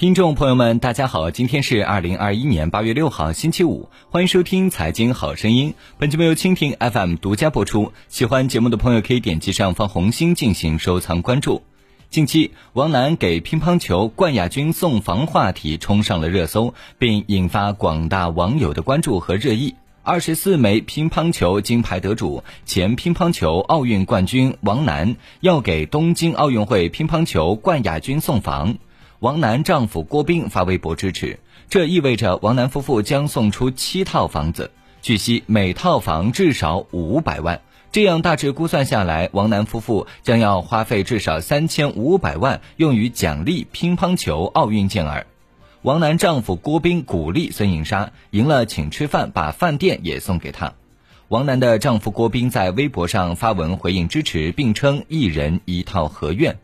听众朋友们，大家好，今天是二零二一年八月六号，星期五，欢迎收听《财经好声音》。本节目由蜻蜓 FM 独家播出。喜欢节目的朋友可以点击上方红心进行收藏关注。近期，王楠给乒乓球冠亚军送房话题冲上了热搜，并引发广大网友的关注和热议。二十四枚乒乓球金牌得主、前乒乓球奥运冠军王楠要给东京奥运会乒乓球冠亚军送房。王楠丈夫郭斌发微博支持，这意味着王楠夫妇将送出七套房子，据悉每套房至少五百万。这样大致估算下来，王楠夫妇将要花费至少三千五百万用于奖励乒乓球奥运健儿。王楠丈夫郭斌鼓励孙颖莎赢了请吃饭，把饭店也送给她。王楠的丈夫郭斌在微博上发文回应支持，并称一人一套合院。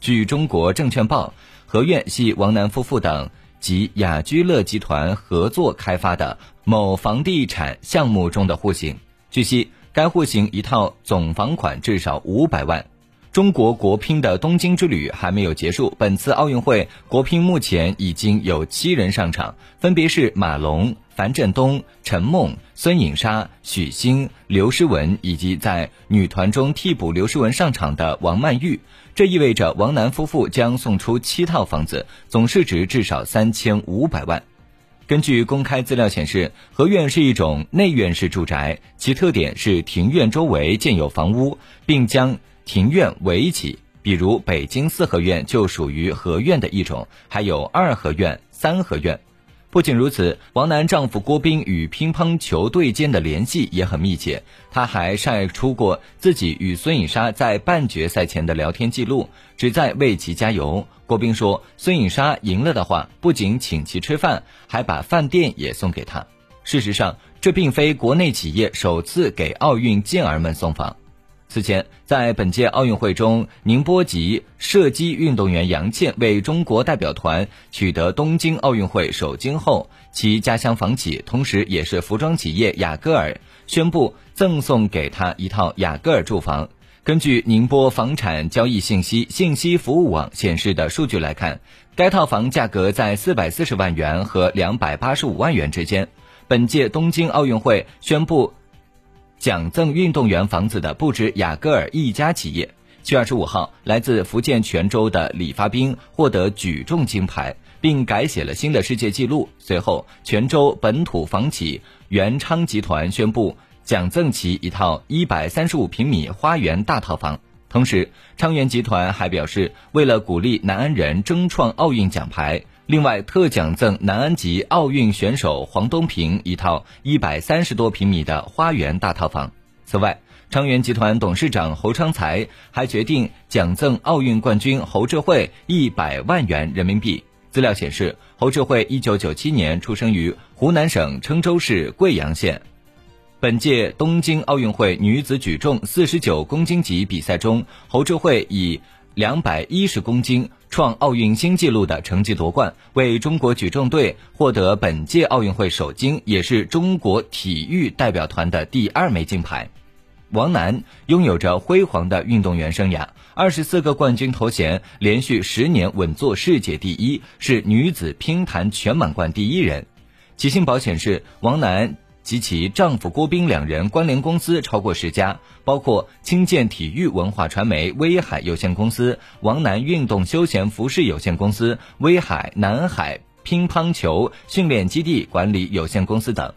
据中国证券报。合院系王楠夫妇等及雅居乐集团合作开发的某房地产项目中的户型。据悉，该户型一套总房款至少五百万。中国国乒的东京之旅还没有结束，本次奥运会国乒目前已经有七人上场，分别是马龙、樊振东、陈梦、孙颖莎、许昕、刘诗雯，以及在女团中替补刘诗雯上场的王曼玉。这意味着王楠夫妇将送出七套房子，总市值至少三千五百万。根据公开资料显示，合院是一种内院式住宅，其特点是庭院周围建有房屋，并将庭院围起。比如北京四合院就属于合院的一种，还有二合院、三合院。不仅如此，王楠丈夫郭斌与乒乓球队间的联系也很密切。他还晒出过自己与孙颖莎在半决赛前的聊天记录，旨在为其加油。郭斌说：“孙颖莎赢了的话，不仅请其吃饭，还把饭店也送给她。”事实上，这并非国内企业首次给奥运健儿们送房。此前，在本届奥运会中，宁波籍射击运动员杨倩为中国代表团取得东京奥运会首金后，其家乡房企，同时也是服装企业雅戈尔宣布赠送给她一套雅戈尔住房。根据宁波房产交易信息信息服务网显示的数据来看，该套房价格在四百四十万元和两百八十五万元之间。本届东京奥运会宣布。奖赠运动员房子的不止雅戈尔一家企业。七月二十五号，来自福建泉州的李发兵获得举重金牌，并改写了新的世界纪录。随后，泉州本土房企元昌集团宣布奖赠其一套一百三十五平米花园大套房。同时，昌源集团还表示，为了鼓励南安人争创奥运奖牌。另外，特奖赠南安籍奥运选手黄东萍一套一百三十多平米的花园大套房。此外，昌源集团董事长侯昌才还决定奖赠奥运冠军侯智慧一百万元人民币。资料显示，侯智慧一九九七年出生于湖南省郴州市桂阳县。本届东京奥运会女子举重四十九公斤级比赛中，侯智慧以两百一十公斤。创奥运新纪录的成绩夺冠，为中国举重队获得本届奥运会首金，也是中国体育代表团的第二枚金牌。王楠拥有着辉煌的运动员生涯，二十四个冠军头衔，连续十年稳坐世界第一，是女子乒坛全满贯第一人。吉星宝显示，王楠。及其丈夫郭斌两人关联公司超过十家，包括青建体育文化传媒威海有限公司、王楠运动休闲服饰有限公司、威海南海乒乓球训练基地管理有限公司等。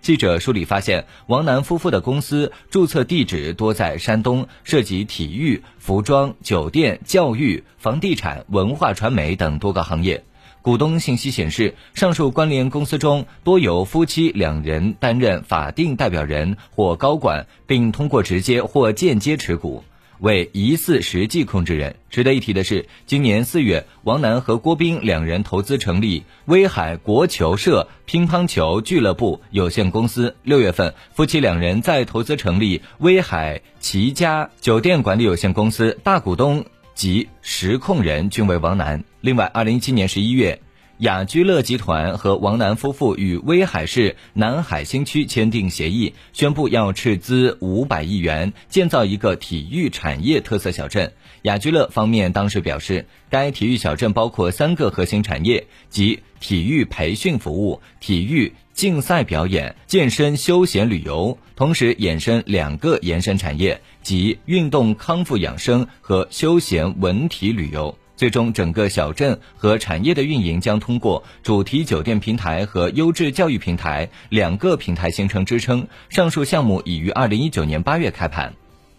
记者梳理发现，王楠夫妇的公司注册地址多在山东，涉及体育、服装、酒店、教育、房地产、文化传媒等多个行业。股东信息显示，上述关联公司中多由夫妻两人担任法定代表人或高管，并通过直接或间接持股为疑似实际控制人。值得一提的是，今年四月，王楠和郭斌两人投资成立威海国球社乒乓球俱乐部有限公司；六月份，夫妻两人再投资成立威海齐家酒店管理有限公司，大股东及实控人均为王楠。另外，二零一七年十一月，雅居乐集团和王楠夫妇与威海市南海新区签订协议，宣布要斥资五百亿元建造一个体育产业特色小镇。雅居乐方面当时表示，该体育小镇包括三个核心产业，即体育培训服务、体育竞赛表演、健身休闲旅游，同时衍生两个延伸产业，即运动康复养生和休闲文体旅游。最终，整个小镇和产业的运营将通过主题酒店平台和优质教育平台两个平台形成支撑。上述项目已于二零一九年八月开盘。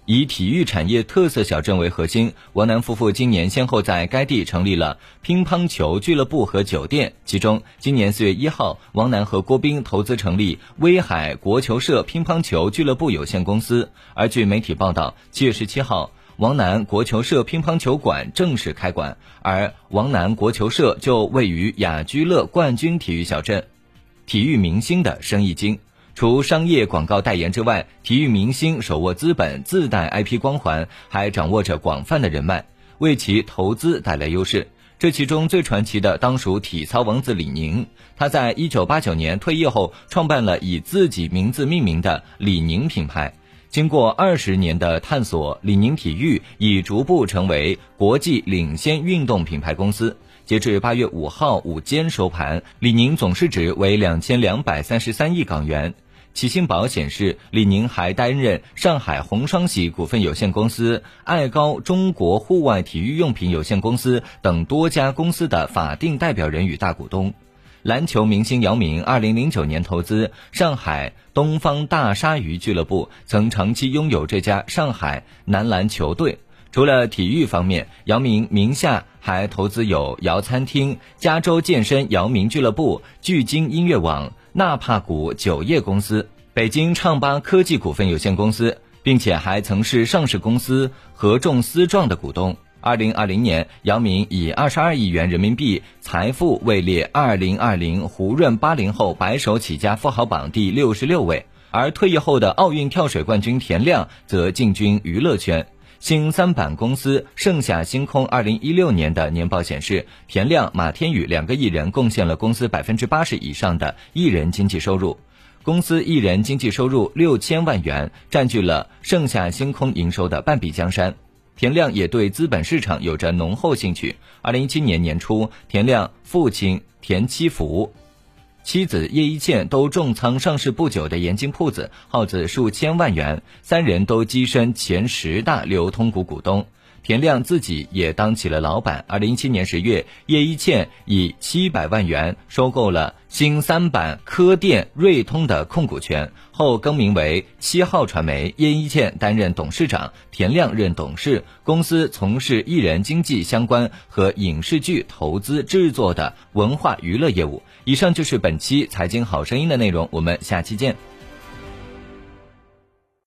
以体育产业特色小镇为核心，王楠夫妇今年先后在该地成立了乒乓球俱乐部和酒店。其中，今年四月一号，王楠和郭斌投资成立威海国球社乒乓球俱乐部有限公司。而据媒体报道，七月十七号。王楠国球社乒乓球馆正式开馆，而王楠国球社就位于雅居乐冠军体育小镇。体育明星的生意经，除商业广告代言之外，体育明星手握资本，自带 IP 光环，还掌握着广泛的人脉，为其投资带来优势。这其中最传奇的当属体操王子李宁，他在一九八九年退役后，创办了以自己名字命名的李宁品牌。经过二十年的探索，李宁体育已逐步成为国际领先运动品牌公司。截至八月五号午间收盘，李宁总市值为两千两百三十三亿港元。启信宝显示，李宁还担任上海红双喜股份有限公司、爱高中国户外体育用品有限公司等多家公司的法定代表人与大股东。篮球明星姚明，二零零九年投资上海东方大鲨鱼俱乐部，曾长期拥有这家上海男篮球队。除了体育方面，姚明名下还投资有姚餐厅、加州健身姚明俱乐部、聚金音乐网、纳帕谷酒业公司、北京畅吧科技股份有限公司，并且还曾是上市公司合众思壮的股东。二零二零年，姚明以二十二亿元人民币财富位列二零二零胡润八零后白手起家富豪榜第六十六位。而退役后的奥运跳水冠军田亮则进军娱乐圈。新三板公司盛夏星空二零一六年的年报显示，田亮、马天宇两个艺人贡献了公司百分之八十以上的艺人经济收入。公司艺人经济收入六千万元，占据了盛夏星空营收的半壁江山。田亮也对资本市场有着浓厚兴趣。二零一七年年初，田亮父亲田七福、妻子叶一茜都重仓上市不久的盐津铺子，耗资数千万元，三人都跻身前十大流通股股东。田亮自己也当起了老板。二零一七年十月，叶一茜以七百万元收购了新三板科电瑞通的控股权，后更名为七号传媒。叶一茜担任董事长，田亮任董事。公司从事艺人经纪相关和影视剧投资制作的文化娱乐业务。以上就是本期财经好声音的内容，我们下期见。